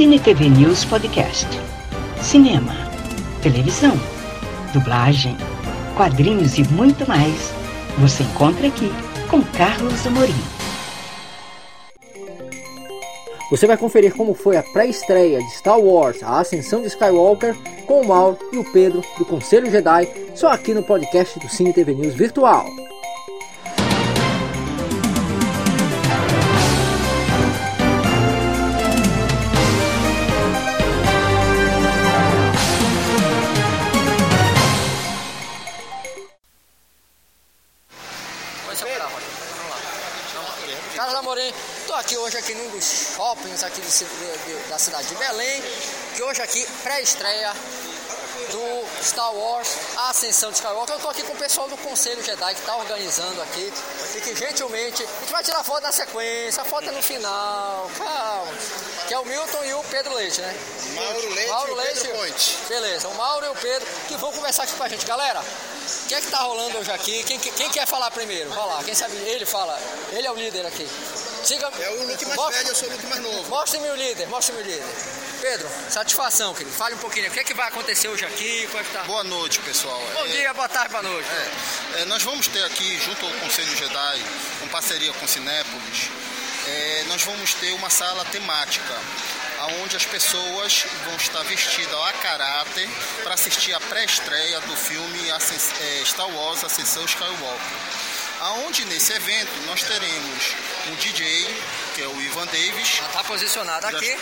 Cine TV News Podcast. Cinema, televisão, dublagem, quadrinhos e muito mais. Você encontra aqui com Carlos Amorim. Você vai conferir como foi a pré-estreia de Star Wars A Ascensão de Skywalker com o Mauro e o Pedro do Conselho Jedi, só aqui no podcast do Cine TV News Virtual. Aqui hoje aqui num dos shoppings aqui de, de, da cidade de Belém, que hoje aqui pré-estreia do Star Wars, a Ascensão de Skywalker. Eu estou aqui com o pessoal do Conselho Jedi que está organizando aqui e que gentilmente a gente vai tirar foto na sequência, a foto é no final, calma. Que é o Milton e o Pedro Leite, né? Mauro Leite Mauro e o Leite. Pedro Ponte. Beleza, o Mauro e o Pedro que vão conversar aqui com a gente. Galera, o que é que tá rolando hoje aqui? Quem, quem quer falar primeiro? Vai lá, quem sabe ele fala. Ele é o líder aqui. É o Luke mais Mostra- velho, eu sou o Luke mais novo. Mostre-me o líder, mostre-me o líder. Pedro, satisfação, querido. Fale um pouquinho. O que é que vai acontecer hoje aqui? Como é que tá? Boa noite, pessoal. Bom É, dia, boa tarde, boa noite. é, é, nós vamos ter aqui, junto ao Conselho Jedi, com parceria com Cinépolis, é, nós vamos ter uma sala temática, onde as pessoas vão estar vestidas a caráter para assistir a pré-estreia do filme é, Star Wars Ascensão Skywalker. Aonde nesse evento nós teremos um DJ, que é o Ivan Davis, Já tá posicionado aqui.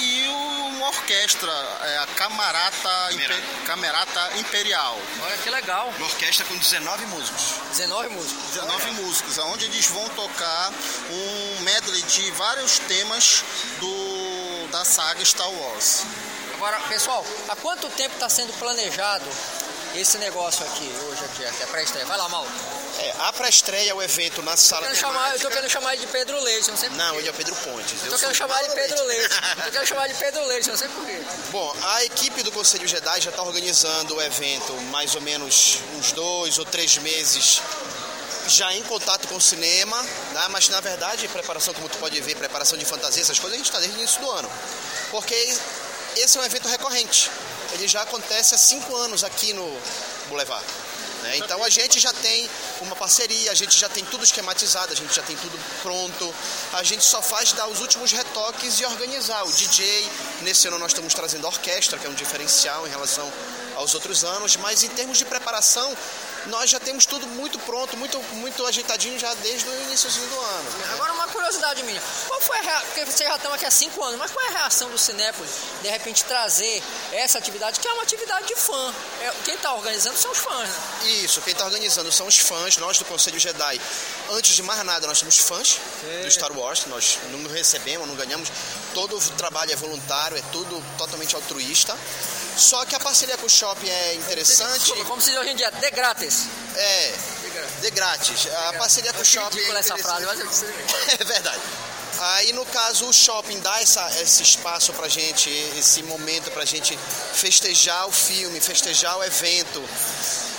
e uma orquestra, é, a Camarata, Impe- Camerata Imperial. Olha que legal. Uma orquestra com 19 músicos. 19 músicos. 19 músicos, onde eles vão tocar um medley de vários temas do, da saga Star Wars. Agora, pessoal, há quanto tempo está sendo planejado esse negócio aqui, hoje aqui, aqui a pré-estreia? Vai lá, Mauro. É, a pré-estreia, o evento na sala Eu, chamar, eu tô querendo chamar ele de Pedro Leite, não sei por Não, ele é o Pedro Pontes. Eu tô querendo chamar ele de Pedro Leite. Eu tô querendo chamar ele de Pedro Leite, não sei por quê. Bom, a equipe do Conselho Jedi já está organizando o evento mais ou menos uns dois ou três meses já em contato com o cinema, né? mas na verdade, preparação, como tu pode ver, preparação de fantasia, essas coisas, a gente está desde o início do ano. Porque esse é um evento recorrente. Ele já acontece há cinco anos aqui no Boulevard. né? Então a gente já tem uma parceria, a gente já tem tudo esquematizado, a gente já tem tudo pronto. A gente só faz dar os últimos retoques e organizar. O DJ, nesse ano nós estamos trazendo a orquestra, que é um diferencial em relação aos outros anos, mas em termos de preparação, nós já temos tudo muito pronto, muito, muito ajeitadinho já desde o início do ano. Agora uma curiosidade minha. Qual foi a reação, porque vocês já estão aqui há cinco anos, mas qual é a reação do Cinépolis de repente trazer essa atividade, que é uma atividade de fã? É, quem está organizando são os fãs, né? Isso, quem está organizando são os fãs, nós do Conselho Jedi. Antes de mais nada, nós somos fãs do Star Wars, nós não recebemos, não ganhamos. Todo o trabalho é voluntário, é tudo totalmente altruísta. Só que a parceria com o shopping é interessante. Desculpa, como se diz hoje em dia, de grátis. É, de grátis. A parceria com o shopping é essa frase, mas É verdade. Aí, no caso, o shopping dá essa, esse espaço pra gente, esse momento pra gente festejar o filme, festejar o evento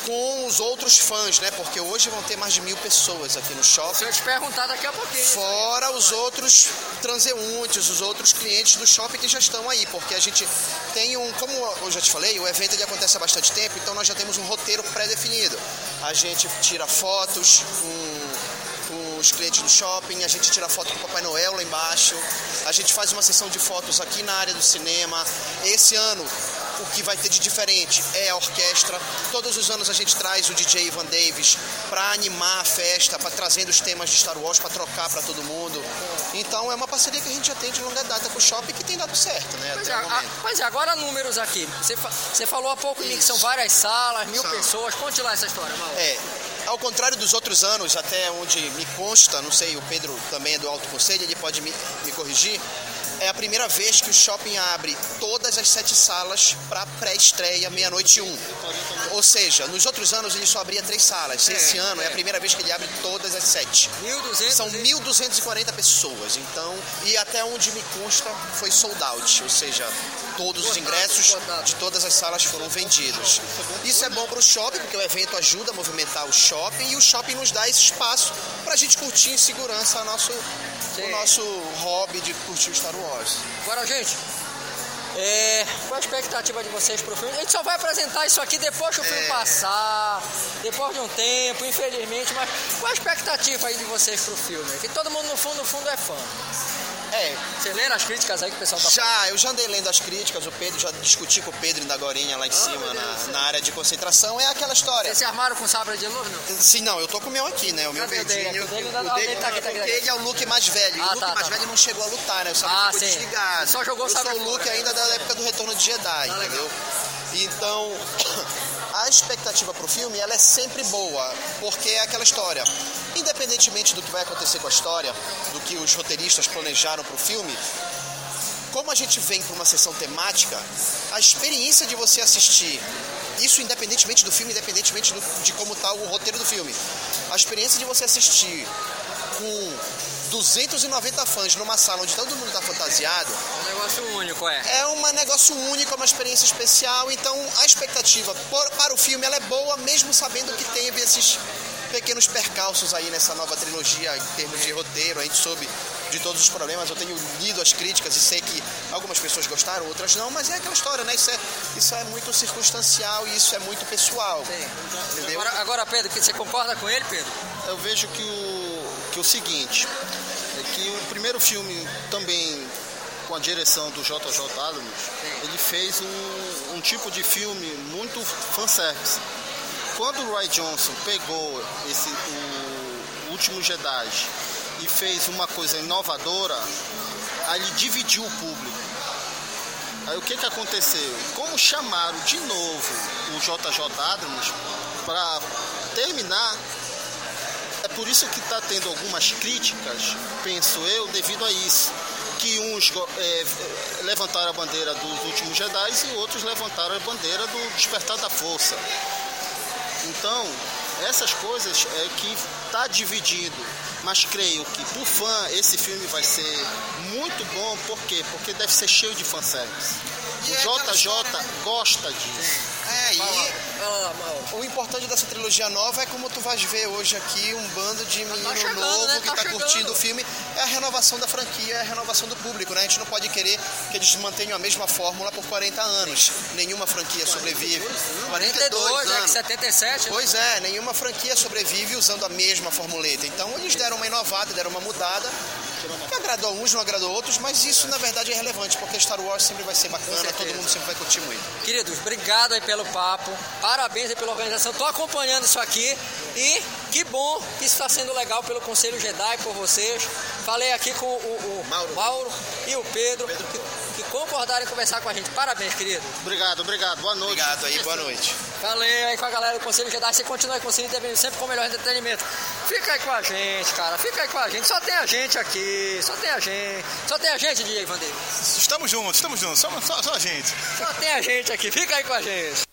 com os outros fãs, né? Porque hoje vão ter mais de mil pessoas aqui no Se shopping. eu te perguntar daqui a pouquinho. Fora os outros transeuntes, os outros clientes do shopping que já estão aí, porque a gente tem um, como eu já te falei, o evento ele acontece há bastante tempo, então nós já temos um roteiro pré-definido. A gente tira fotos com, com os clientes do shopping, a gente tira foto com o Papai Noel lá embaixo, a gente faz uma sessão de fotos aqui na área do cinema. Esse ano o que vai ter de diferente é a orquestra. Todos os anos a gente traz o DJ Ivan Davis para animar a festa, para trazendo os temas de Star Wars para trocar para todo mundo. Então é uma parceria que a gente já tem de longa data com o shopping que tem dado certo, né? Pois é, a- pois é, agora números aqui. Você, fa- você falou há pouco que são várias salas, mil São. pessoas. Conte lá essa história, Mauro. É, ao contrário dos outros anos, até onde me consta, não sei, o Pedro também é do Alto Conselho, ele pode me, me corrigir. É a primeira vez que o shopping abre todas as sete salas para pré-estreia, meia-noite um. Ou seja, nos outros anos ele só abria três salas. Esse ano é a primeira vez que ele abre todas as sete. 1.200. São 1.240 pessoas, então, e até onde me consta foi sold out, ou seja, todos os ingressos de todas as salas foram vendidos. Isso é bom para o shopping, porque o evento ajuda a movimentar o shopping e o shopping nos dá esse espaço para a gente curtir em segurança nosso, Sim. o nosso hobby de curtir Star Wars. Agora, gente, É, qual a expectativa de vocês pro filme? A gente só vai apresentar isso aqui depois que o filme é... passar, depois de um tempo, infelizmente, mas qual a expectativa aí de vocês pro filme? Que todo mundo no fundo, no fundo é fã. É. Você leram as críticas aí que o pessoal tá Já, eu já andei lendo as críticas, o Pedro, já discuti com o Pedro da Gorinha lá em ah, cima, na, na, área de concentração, é aquela história. Vocês se armaram com sabre de luz, não? Sim, não, eu tô com o meu aqui, né? O meu verdinho. O dele, o dele, tá aqui, tá aqui, tá aqui. Ele é o Luke mais velho. Ah, o Luke tá, mais tá. velho não chegou a lutar, né? O sabre ah, ficou sim. desligado. Só jogou o sabre. Eu sou o Luke ainda da época do Retorno de Jedi, tá entendeu? Então, a expectativa para o filme ela é sempre boa, porque é aquela história. Independentemente do que vai acontecer com a história, do que os roteiristas planejaram para o filme, como a gente vem para uma sessão temática, a experiência de você assistir, isso independentemente do filme, independentemente do, de como está o roteiro do filme, a experiência de você assistir com 290 fãs numa sala onde todo mundo está fantasiado. É um negócio único, é. É um negócio único, é uma experiência especial. Então a expectativa por, para o filme ela é boa, mesmo sabendo que teve esses pequenos percalços aí nessa nova trilogia em termos de roteiro. A gente soube de todos os problemas. Eu tenho lido as críticas e sei que algumas pessoas gostaram, outras não, mas é aquela história, né? Isso é, isso é muito circunstancial e isso é muito pessoal. Sim. Entendeu? Agora, agora, Pedro, você concorda com ele, Pedro? Eu vejo que o, que o seguinte, que o primeiro filme também com a direção do JJ Abrams, ele fez um, um tipo de filme muito fanservice. Quando o Roy Johnson pegou esse, o Último Jedi e fez uma coisa inovadora, aí ele dividiu o público. Aí o que, que aconteceu? Como chamaram de novo o JJ Abrams para terminar, por isso que está tendo algumas críticas, penso eu, devido a isso. Que uns é, levantaram a bandeira dos últimos Jedi e outros levantaram a bandeira do despertar da força. Então, essas coisas é que está dividindo. Mas creio que por fã esse filme vai ser muito bom, por quê? Porque deve ser cheio de fanservice. O JJ gosta disso. É, e o importante dessa trilogia nova é como tu vais ver hoje aqui um bando de menino tá chegando, novo né? que tá, tá curtindo o filme. É a renovação da franquia, é a renovação do público, né? A gente não pode querer que eles mantenham a mesma fórmula por 40 anos. Nenhuma franquia sobrevive. 42, né? 77. Pois é, nenhuma franquia sobrevive usando a mesma formuleta. Então eles deram uma inovada, deram uma mudada que agradou uns, não agradou outros, mas isso na verdade é relevante, porque Star Wars sempre vai ser bacana, todo mundo sempre vai curtir muito. Queridos, obrigado aí pelo papo, parabéns aí pela organização, estou acompanhando isso aqui e que bom que isso está sendo legal pelo Conselho Jedi, por vocês. Falei aqui com o, o Mauro. Mauro. e o Pedro, Pedro. Que, que concordaram em conversar com a gente. Parabéns, querido. Obrigado, obrigado. Boa noite. Obrigado aí, boa noite. Falei aí com a galera do Conselho Jedi. Você continua aí com o Cine TV sempre com o melhor entretenimento. Fica aí com a gente, cara. Fica aí com a gente. Só tem a gente aqui. Só tem a gente. Só tem a gente, DJ Vandir. Estamos juntos, estamos juntos. Só, só, só a gente. Só tem a gente aqui. Fica aí com a gente.